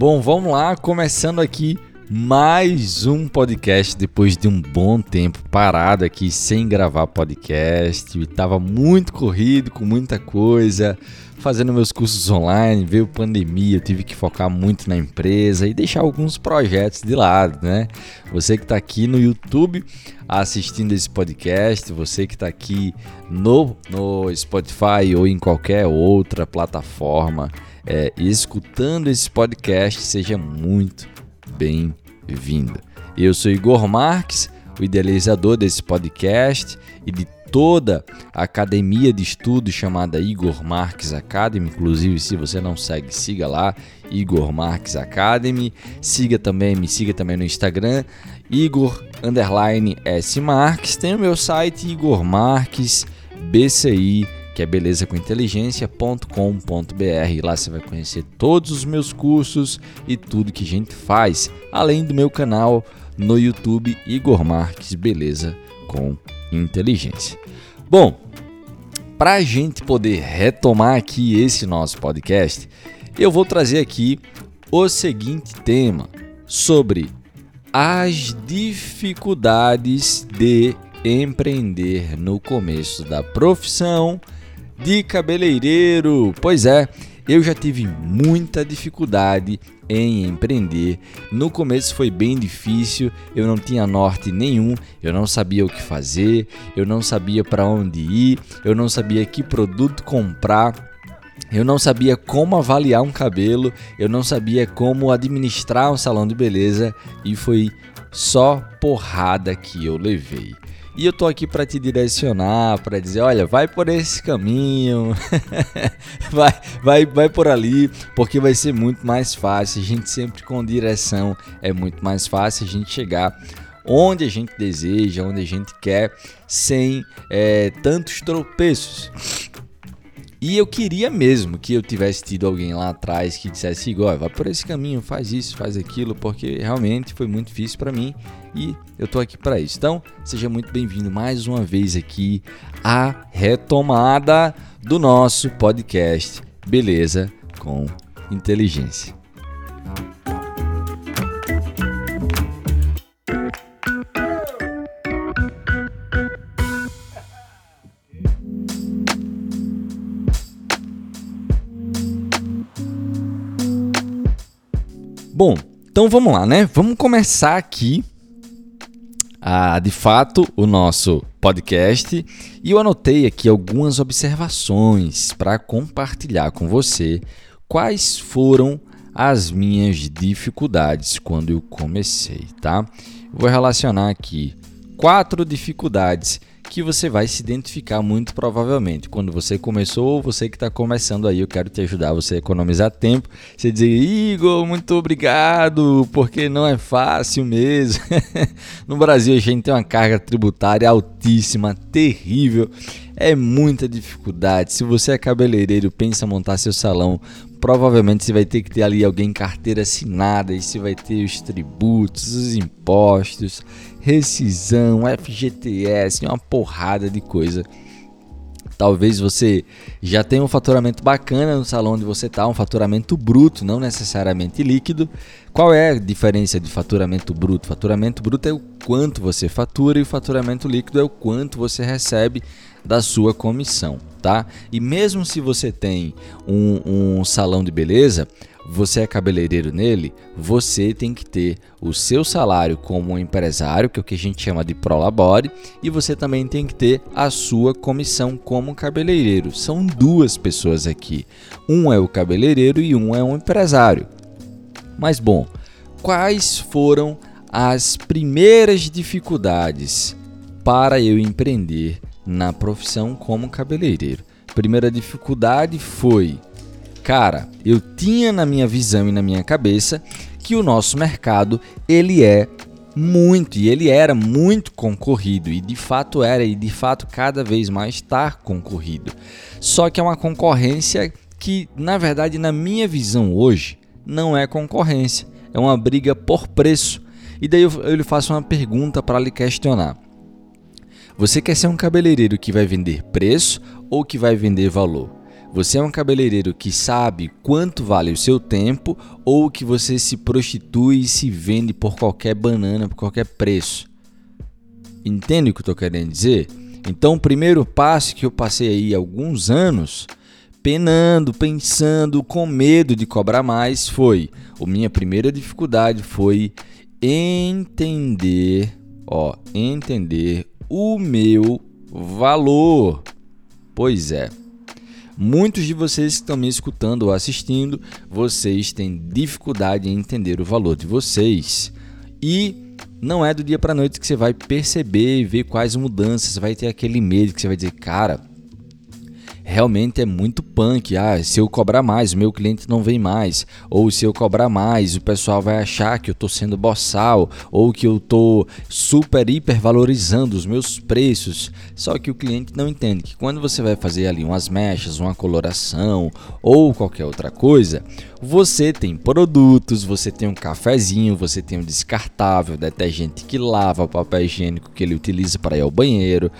Bom, vamos lá, começando aqui mais um podcast depois de um bom tempo parado aqui sem gravar podcast. Estava muito corrido, com muita coisa, fazendo meus cursos online, veio pandemia, eu tive que focar muito na empresa e deixar alguns projetos de lado, né? Você que está aqui no YouTube assistindo esse podcast, você que está aqui no, no Spotify ou em qualquer outra plataforma é, escutando esse podcast, seja muito bem-vinda. Eu sou Igor Marques, o idealizador desse podcast e de toda a academia de estudos chamada Igor Marques Academy. Inclusive, se você não segue, siga lá, Igor Marques Academy. Siga também, me siga também no Instagram, Igor underline S Marques. Tem o meu site Igor Marques BCI que é belezacominteligência.com.br. Lá você vai conhecer todos os meus cursos e tudo que a gente faz, além do meu canal no YouTube Igor Marques Beleza com Inteligência. Bom, para a gente poder retomar aqui esse nosso podcast, eu vou trazer aqui o seguinte tema sobre as dificuldades de empreender no começo da profissão de cabeleireiro. Pois é, eu já tive muita dificuldade em empreender. No começo foi bem difícil, eu não tinha norte nenhum, eu não sabia o que fazer, eu não sabia para onde ir, eu não sabia que produto comprar. Eu não sabia como avaliar um cabelo, eu não sabia como administrar um salão de beleza e foi só porrada que eu levei. E eu tô aqui para te direcionar, para dizer, olha, vai por esse caminho, vai, vai, vai por ali, porque vai ser muito mais fácil. A gente sempre com direção é muito mais fácil a gente chegar onde a gente deseja, onde a gente quer, sem é, tantos tropeços. E eu queria mesmo que eu tivesse tido alguém lá atrás que dissesse, Igor, vai por esse caminho, faz isso, faz aquilo, porque realmente foi muito difícil para mim e eu tô aqui para isso. Então, seja muito bem-vindo mais uma vez aqui à retomada do nosso podcast Beleza com Inteligência. Bom, então vamos lá, né? Vamos começar aqui a, de fato o nosso podcast e eu anotei aqui algumas observações para compartilhar com você quais foram as minhas dificuldades quando eu comecei, tá? Vou relacionar aqui quatro dificuldades que você vai se identificar muito provavelmente. Quando você começou ou você que está começando aí, eu quero te ajudar você a economizar tempo. Você dizer, Igor, muito obrigado, porque não é fácil mesmo. no Brasil a gente tem uma carga tributária altíssima, terrível. É muita dificuldade. Se você é cabeleireiro, pensa montar seu salão, provavelmente você vai ter que ter ali alguém carteira assinada, e você vai ter os tributos, os impostos, rescisão, FGTS, uma porrada de coisa. Talvez você já tenha um faturamento bacana no salão onde você está, um faturamento bruto, não necessariamente líquido. Qual é a diferença de faturamento bruto? Faturamento bruto é o quanto você fatura e o faturamento líquido é o quanto você recebe da sua comissão, tá? E mesmo se você tem um, um salão de beleza, você é cabeleireiro nele, você tem que ter o seu salário como empresário, que é o que a gente chama de prolabore, e você também tem que ter a sua comissão como cabeleireiro. São duas pessoas aqui. Um é o cabeleireiro e um é um empresário. Mas bom, quais foram as primeiras dificuldades para eu empreender na profissão como cabeleireiro? Primeira dificuldade foi Cara, eu tinha na minha visão e na minha cabeça que o nosso mercado ele é muito e ele era muito concorrido e de fato era e de fato cada vez mais está concorrido. Só que é uma concorrência que, na verdade, na minha visão hoje, não é concorrência, é uma briga por preço. E daí eu, eu lhe faço uma pergunta para lhe questionar. Você quer ser um cabeleireiro que vai vender preço ou que vai vender valor? Você é um cabeleireiro que sabe quanto vale o seu tempo ou que você se prostitui e se vende por qualquer banana, por qualquer preço? Entende o que eu estou querendo dizer? Então, o primeiro passo que eu passei aí alguns anos penando, pensando, com medo de cobrar mais foi, a minha primeira dificuldade foi entender, ó, entender o meu valor. Pois é. Muitos de vocês que estão me escutando ou assistindo, vocês têm dificuldade em entender o valor de vocês. E não é do dia para noite que você vai perceber e ver quais mudanças, vai ter aquele medo que você vai dizer, cara, realmente é muito punk. Ah, se eu cobrar mais, o meu cliente não vem mais. Ou se eu cobrar mais, o pessoal vai achar que eu estou sendo boçal. Ou que eu estou super, hiper valorizando os meus preços. Só que o cliente não entende que quando você vai fazer ali umas mechas, uma coloração ou qualquer outra coisa, você tem produtos, você tem um cafezinho, você tem um descartável, detergente que lava, papel higiênico que ele utiliza para ir ao banheiro,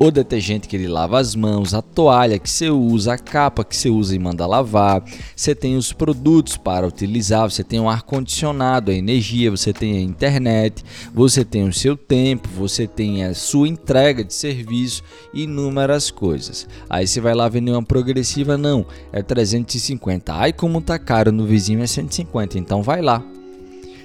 o detergente que ele lava as mãos, a toalha que você usa, a capa que você usa e manda lavar. Você tem os produtos para utilizar, você tem o ar condicionado, a energia, você tem a internet, você tem o seu tempo, você tem a sua entrega de serviço inúmeras coisas. Aí você vai lá vender uma progressiva, não, é 350. Ai como tá caro no vizinho é 150, então vai lá.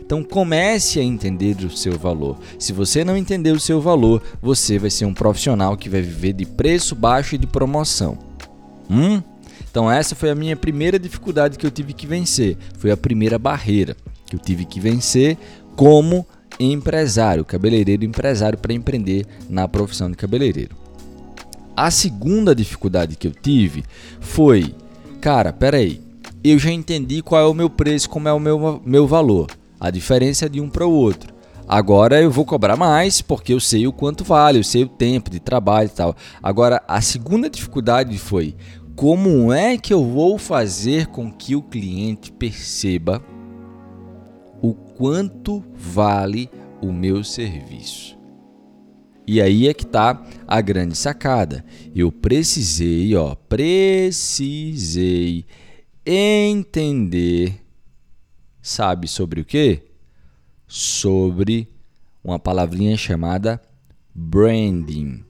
Então comece a entender o seu valor. Se você não entender o seu valor, você vai ser um profissional que vai viver de preço baixo e de promoção. Hum? Então essa foi a minha primeira dificuldade que eu tive que vencer. Foi a primeira barreira que eu tive que vencer como empresário, cabeleireiro empresário para empreender na profissão de cabeleireiro. A segunda dificuldade que eu tive foi, cara, peraí, eu já entendi qual é o meu preço, como é o meu, meu valor. A diferença é de um para o outro. Agora eu vou cobrar mais porque eu sei o quanto vale, eu sei o tempo de trabalho e tal. Agora a segunda dificuldade foi como é que eu vou fazer com que o cliente perceba o quanto vale o meu serviço. E aí é que tá a grande sacada. Eu precisei, ó, precisei entender sabe sobre o que? Sobre uma palavrinha chamada branding.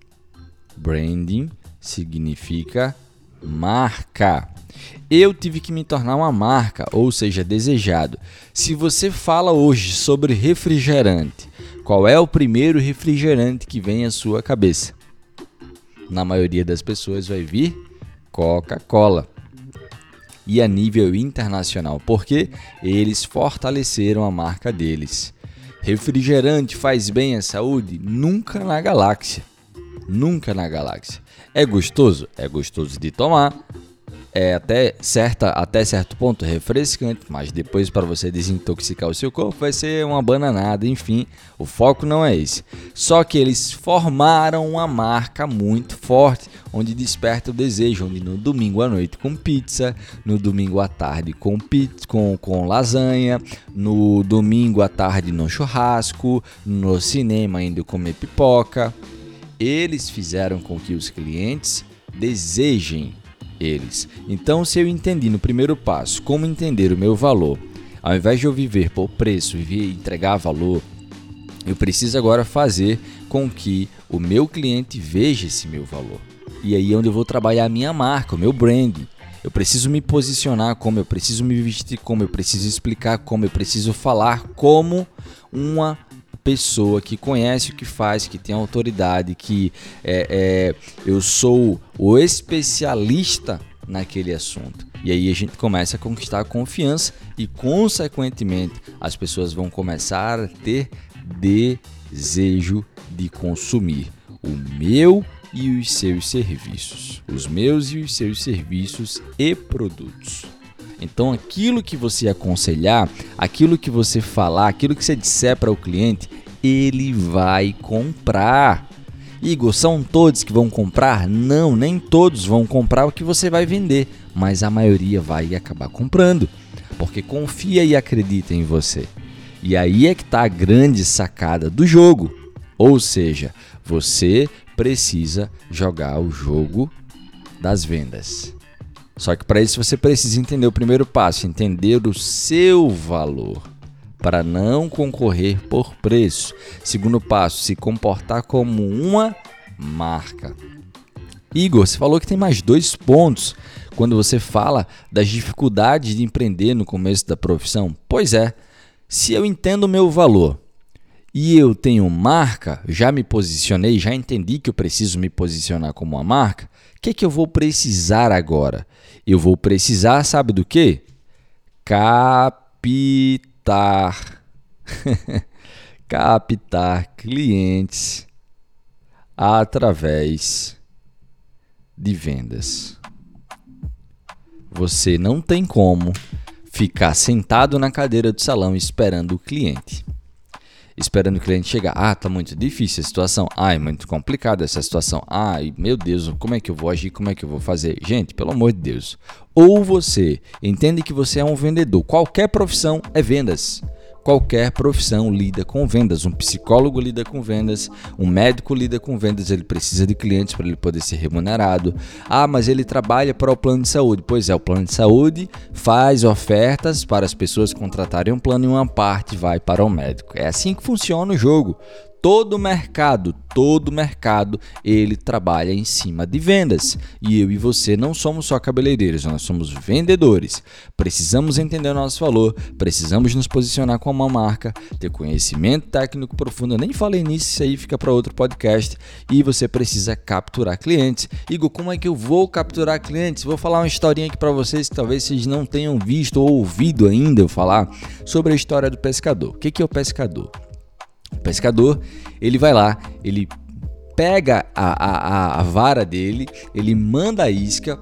Branding significa marca. Eu tive que me tornar uma marca, ou seja, desejado. Se você fala hoje sobre refrigerante, qual é o primeiro refrigerante que vem à sua cabeça? Na maioria das pessoas vai vir Coca-Cola e a nível internacional, porque eles fortaleceram a marca deles. Refrigerante faz bem à saúde? Nunca na galáxia. Nunca na galáxia. É gostoso? É gostoso de tomar, é até, certa, até certo ponto refrescante, mas depois para você desintoxicar o seu corpo vai ser uma bananada, enfim, o foco não é esse. Só que eles formaram uma marca muito forte, onde desperta o desejo, onde no domingo à noite com pizza, no domingo à tarde com pizza, com, com lasanha, no domingo à tarde no churrasco, no cinema indo comer pipoca. Eles fizeram com que os clientes desejem eles. Então, se eu entendi no primeiro passo como entender o meu valor, ao invés de eu viver por preço e entregar valor, eu preciso agora fazer com que o meu cliente veja esse meu valor. E aí é onde eu vou trabalhar a minha marca, o meu brand. Eu preciso me posicionar como, eu preciso me vestir como, eu preciso explicar como, eu preciso falar como uma pessoa que conhece o que faz, que tem autoridade, que é, é, eu sou o especialista naquele assunto. E aí a gente começa a conquistar a confiança e, consequentemente, as pessoas vão começar a ter desejo de consumir o meu e os seus serviços, os meus e os seus serviços e produtos. Então, aquilo que você aconselhar, aquilo que você falar, aquilo que você disser para o cliente, ele vai comprar. Igor, são todos que vão comprar? Não, nem todos vão comprar o que você vai vender, mas a maioria vai acabar comprando, porque confia e acredita em você. E aí é que está a grande sacada do jogo. Ou seja, você precisa jogar o jogo das vendas. Só que para isso você precisa entender o primeiro passo, entender o seu valor para não concorrer por preço. Segundo passo, se comportar como uma marca. Igor, você falou que tem mais dois pontos quando você fala das dificuldades de empreender no começo da profissão. Pois é, se eu entendo o meu valor e eu tenho marca, já me posicionei, já entendi que eu preciso me posicionar como uma marca, o que, é que eu vou precisar agora? Eu vou precisar, sabe do que? Captar. Captar clientes através de vendas. Você não tem como ficar sentado na cadeira do salão esperando o cliente esperando o cliente chegar. Ah, tá muito difícil a situação. Ah, é muito complicada essa situação. Ah, meu Deus, como é que eu vou agir? Como é que eu vou fazer? Gente, pelo amor de Deus. Ou você entende que você é um vendedor. Qualquer profissão é vendas. Qualquer profissão lida com vendas. Um psicólogo lida com vendas, um médico lida com vendas, ele precisa de clientes para ele poder ser remunerado. Ah, mas ele trabalha para o plano de saúde. Pois é, o plano de saúde faz ofertas para as pessoas contratarem um plano e uma parte vai para o médico. É assim que funciona o jogo todo mercado, todo mercado, ele trabalha em cima de vendas. E eu e você não somos só cabeleireiros, nós somos vendedores. Precisamos entender o nosso valor, precisamos nos posicionar como uma marca, ter conhecimento técnico profundo. Eu nem falei nisso, isso aí fica para outro podcast. E você precisa capturar clientes. Igor, como é que eu vou capturar clientes? Vou falar uma historinha aqui para vocês que talvez vocês não tenham visto ou ouvido ainda eu falar sobre a história do pescador. O que é o pescador? Pescador, ele vai lá, ele pega a, a, a vara dele, ele manda a isca,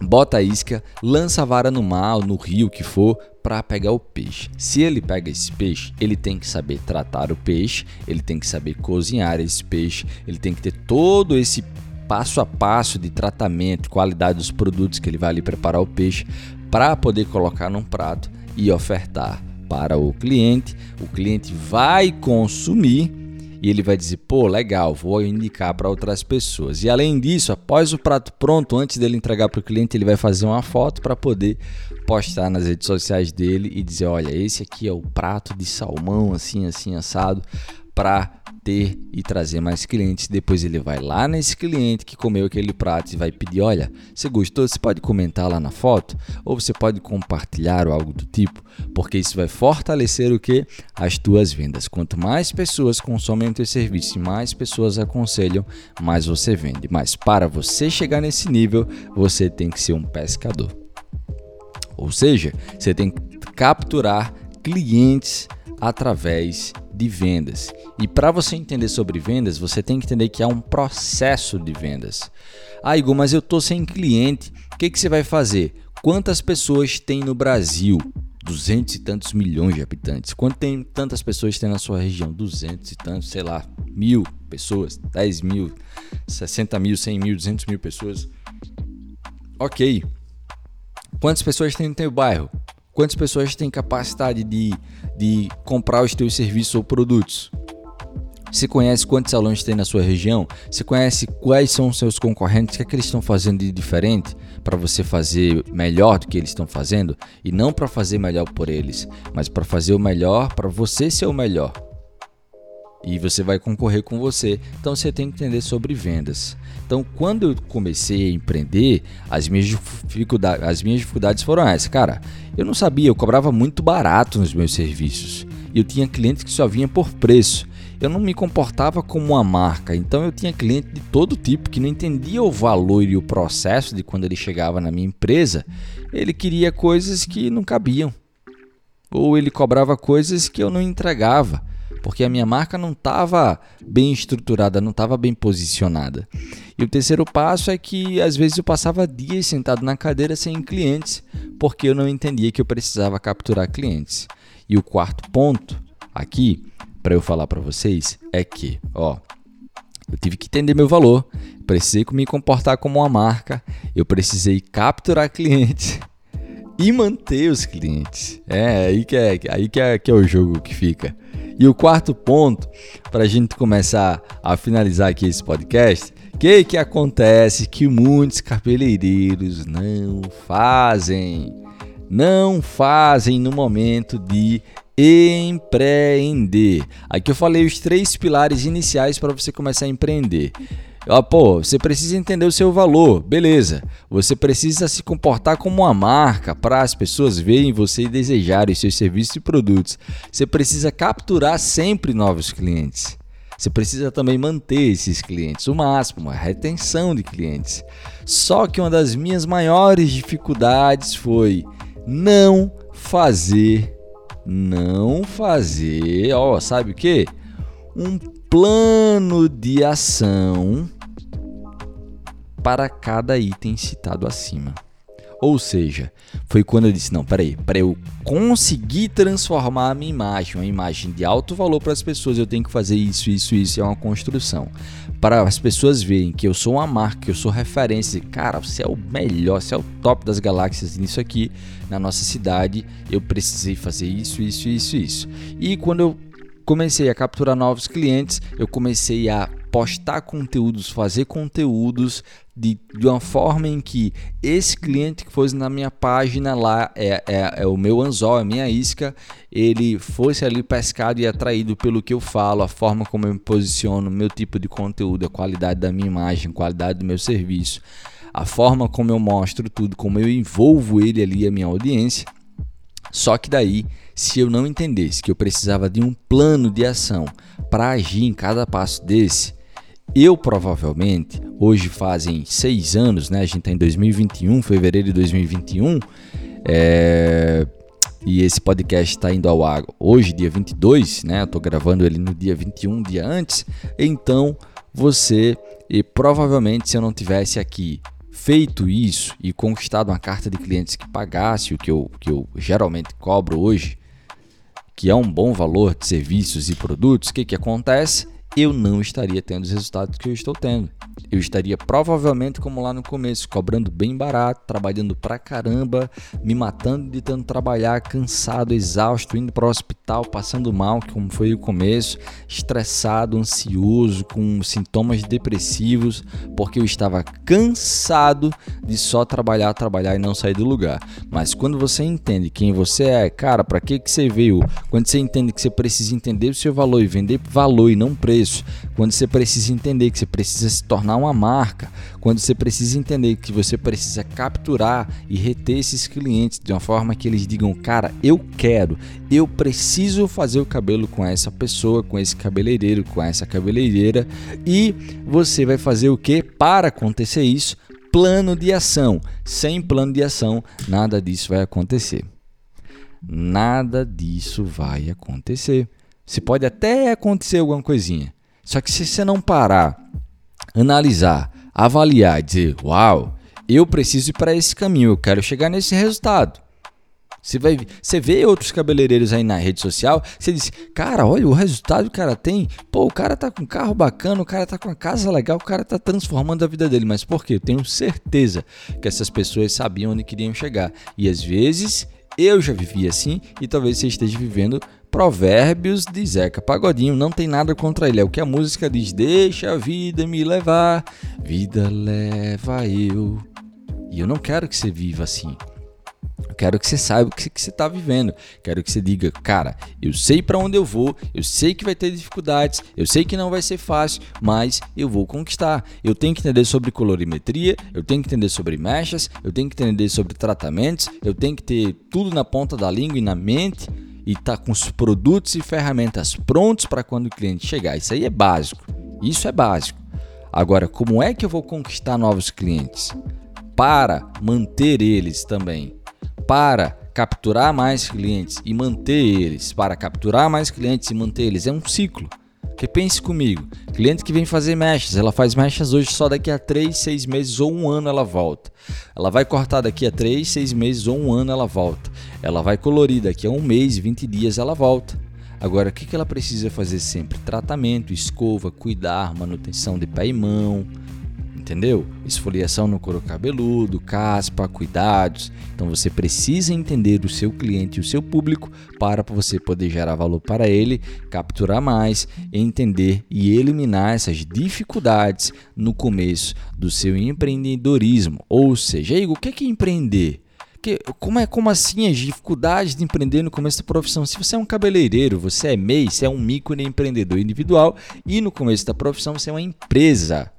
bota a isca, lança a vara no mar, no rio que for, para pegar o peixe. Se ele pega esse peixe, ele tem que saber tratar o peixe, ele tem que saber cozinhar esse peixe, ele tem que ter todo esse passo a passo de tratamento, qualidade dos produtos que ele vai ali preparar o peixe para poder colocar num prato e ofertar para o cliente, o cliente vai consumir e ele vai dizer: pô, legal, vou indicar para outras pessoas. E além disso, após o prato pronto, antes dele entregar para o cliente, ele vai fazer uma foto para poder postar nas redes sociais dele e dizer: olha, esse aqui é o prato de salmão, assim, assim, assado, para ter e trazer mais clientes. Depois ele vai lá nesse cliente que comeu aquele prato e vai pedir: olha, você gostou? Você pode comentar lá na foto ou você pode compartilhar ou algo do tipo, porque isso vai fortalecer o que? As tuas vendas. Quanto mais pessoas consomem o teu serviço e mais pessoas aconselham, mais você vende. Mas para você chegar nesse nível, você tem que ser um pescador. Ou seja, você tem que capturar clientes através de vendas. E para você entender sobre vendas, você tem que entender que há um processo de vendas. Ah, Igor, mas eu tô sem cliente. O que, que você vai fazer? Quantas pessoas tem no Brasil? Duzentos e tantos milhões de habitantes. Quanto tem tantas pessoas tem na sua região? Duzentos e tantos, sei lá, mil pessoas, dez mil, sessenta mil, cem mil, duzentos mil pessoas. Ok. Quantas pessoas tem no teu bairro? Quantas pessoas têm capacidade de, de comprar os teus serviços ou produtos? Você conhece quantos salões tem na sua região? Você conhece quais são os seus concorrentes? O que, é que eles estão fazendo de diferente para você fazer melhor do que eles estão fazendo? E não para fazer melhor por eles, mas para fazer o melhor para você ser o melhor e você vai concorrer com você. Então você tem que entender sobre vendas. Então, quando eu comecei a empreender, as minhas, dificuldades, as minhas dificuldades foram essas. Cara, eu não sabia, eu cobrava muito barato nos meus serviços. E eu tinha clientes que só vinham por preço. Eu não me comportava como uma marca, então eu tinha cliente de todo tipo que não entendia o valor e o processo de quando ele chegava na minha empresa, ele queria coisas que não cabiam. Ou ele cobrava coisas que eu não entregava porque a minha marca não estava bem estruturada, não estava bem posicionada. E o terceiro passo é que às vezes eu passava dias sentado na cadeira sem clientes, porque eu não entendia que eu precisava capturar clientes. E o quarto ponto aqui para eu falar para vocês é que, ó, eu tive que entender meu valor, precisei me comportar como uma marca, eu precisei capturar clientes e manter os clientes. É aí que é, aí que é, que é o jogo que fica. E o quarto ponto, para a gente começar a finalizar aqui esse podcast, que que acontece que muitos cabeleireiros não fazem? Não fazem no momento de empreender. Aqui eu falei os três pilares iniciais para você começar a empreender. Ó, pô, você precisa entender o seu valor, beleza. Você precisa se comportar como uma marca para as pessoas verem você e desejarem seus serviços e produtos. Você precisa capturar sempre novos clientes. Você precisa também manter esses clientes o máximo, a retenção de clientes. Só que uma das minhas maiores dificuldades foi não fazer, não fazer, ó, sabe o que? Um plano de ação para cada item citado acima. Ou seja, foi quando eu disse: não, peraí, para eu conseguir transformar a minha imagem, uma imagem de alto valor para as pessoas, eu tenho que fazer isso, isso, isso. É uma construção. Para as pessoas verem que eu sou uma marca, que eu sou referência, cara, você é o melhor, você é o top das galáxias nisso aqui, na nossa cidade, eu precisei fazer isso, isso, isso, isso. E quando eu comecei a capturar novos clientes, eu comecei a postar conteúdos, fazer conteúdos de, de uma forma em que esse cliente que fosse na minha página lá, é, é, é o meu anzol, é a minha isca, ele fosse ali pescado e atraído pelo que eu falo, a forma como eu me posiciono, meu tipo de conteúdo, a qualidade da minha imagem, qualidade do meu serviço, a forma como eu mostro tudo, como eu envolvo ele ali, a minha audiência. Só que daí, se eu não entendesse que eu precisava de um plano de ação para agir em cada passo desse, eu provavelmente, hoje fazem seis anos, né? A gente está em 2021, fevereiro de 2021, é... e esse podcast está indo ao ar hoje, dia 22, né? Eu estou gravando ele no dia 21, dia antes. Então, você, e provavelmente, se eu não tivesse aqui feito isso e conquistado uma carta de clientes que pagasse o que eu, que eu geralmente cobro hoje, que é um bom valor de serviços e produtos, o que, que acontece? Eu não estaria tendo os resultados que eu estou tendo. Eu estaria provavelmente como lá no começo, cobrando bem barato, trabalhando pra caramba, me matando de tanto trabalhar, cansado, exausto, indo para o hospital, passando mal, como foi o começo, estressado, ansioso, com sintomas depressivos, porque eu estava cansado de só trabalhar, trabalhar e não sair do lugar. Mas quando você entende quem você é, cara, para que que você veio? Quando você entende que você precisa entender o seu valor e vender valor e não preço preço, quando você precisa entender que você precisa se tornar uma marca, quando você precisa entender que você precisa capturar e reter esses clientes de uma forma que eles digam, cara, eu quero, eu preciso fazer o cabelo com essa pessoa, com esse cabeleireiro, com essa cabeleireira, e você vai fazer o que para acontecer isso? Plano de ação. Sem plano de ação, nada disso vai acontecer. Nada disso vai acontecer. Se pode até acontecer alguma coisinha, só que se você não parar, analisar, avaliar, dizer, uau, eu preciso ir para esse caminho, eu quero chegar nesse resultado. Você, vai, você vê outros cabeleireiros aí na rede social, você diz, cara, olha o resultado que o cara tem. Pô, o cara tá com um carro bacana, o cara tá com uma casa legal, o cara tá transformando a vida dele. Mas por quê? Eu tenho certeza que essas pessoas sabiam onde queriam chegar. E às vezes eu já vivi assim e talvez você esteja vivendo Provérbios de Zeca Pagodinho. Não tem nada contra ele, é o que a música diz: Deixa a vida me levar, vida leva eu. E eu não quero que você viva assim. Quero que você saiba o que você está vivendo. Quero que você diga, cara, eu sei para onde eu vou, eu sei que vai ter dificuldades, eu sei que não vai ser fácil, mas eu vou conquistar. Eu tenho que entender sobre colorimetria, eu tenho que entender sobre mechas, eu tenho que entender sobre tratamentos, eu tenho que ter tudo na ponta da língua e na mente e estar tá com os produtos e ferramentas prontos para quando o cliente chegar. Isso aí é básico. Isso é básico. Agora, como é que eu vou conquistar novos clientes? Para manter eles também. Para capturar mais clientes e manter eles. Para capturar mais clientes e manter eles. É um ciclo. Porque pense comigo, cliente que vem fazer mechas, ela faz mechas hoje só daqui a 3, 6 meses ou um ano ela volta. Ela vai cortar daqui a 3, 6 meses ou um ano ela volta. Ela vai colorir daqui a um mês, 20 dias ela volta. Agora, o que ela precisa fazer sempre? Tratamento, escova, cuidar, manutenção de pé e mão, entendeu? Esfoliação no couro cabeludo, caspa, cuidados. Então você precisa entender o seu cliente e o seu público para você poder gerar valor para ele, capturar mais, entender e eliminar essas dificuldades no começo do seu empreendedorismo. Ou seja, Igor, o que é, empreender? Que, como, é, como assim as dificuldades de empreender no começo da profissão? Se você é um cabeleireiro, você é MEI, você é um microempreendedor individual e no começo da profissão você é uma empresa.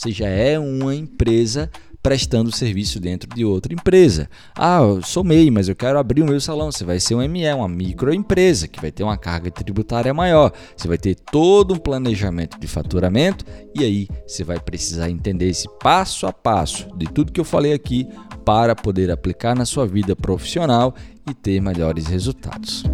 Você já é uma empresa prestando serviço dentro de outra empresa. Ah, eu sou MEI, mas eu quero abrir o meu salão. Você vai ser um ME, uma microempresa, que vai ter uma carga tributária maior. Você vai ter todo um planejamento de faturamento e aí você vai precisar entender esse passo a passo de tudo que eu falei aqui para poder aplicar na sua vida profissional e ter melhores resultados.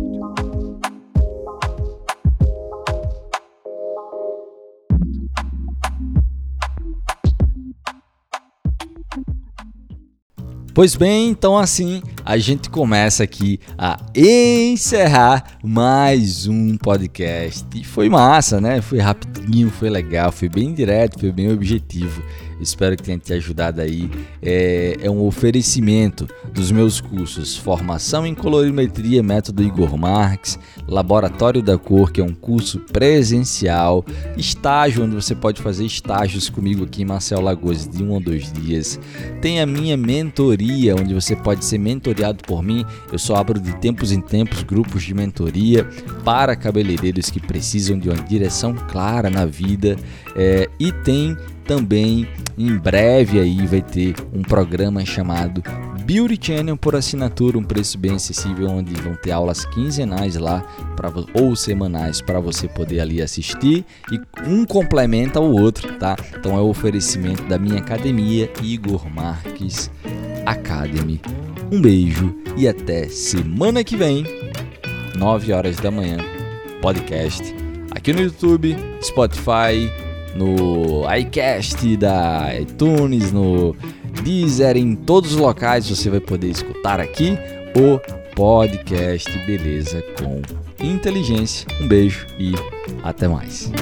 Pois bem, então assim a gente começa aqui a encerrar mais um podcast. E foi massa, né? Foi rapidinho, foi legal, foi bem direto, foi bem objetivo. Espero que tenha te ajudado aí. É, é, um oferecimento dos meus cursos Formação em Colorimetria, Método Igor Marques, Laboratório da Cor, que é um curso presencial, estágio, onde você pode fazer estágios comigo aqui em Marcel Lagoas de um ou dois dias. Tem a minha mentoria, onde você pode ser mentoriado por mim. Eu só abro de tempos em tempos grupos de mentoria para cabeleireiros que precisam de uma direção clara na vida. É, e tem também em breve aí vai ter um programa chamado Beauty Channel por assinatura, um preço bem acessível, onde vão ter aulas quinzenais lá pra, ou semanais para você poder ali assistir e um complementa o outro, tá? Então é o oferecimento da minha academia Igor Marques Academy. Um beijo e até semana que vem, 9 horas da manhã, podcast aqui no YouTube, Spotify, no iCast da iTunes, no Deezer, em todos os locais você vai poder escutar aqui o podcast Beleza com Inteligência. Um beijo e até mais.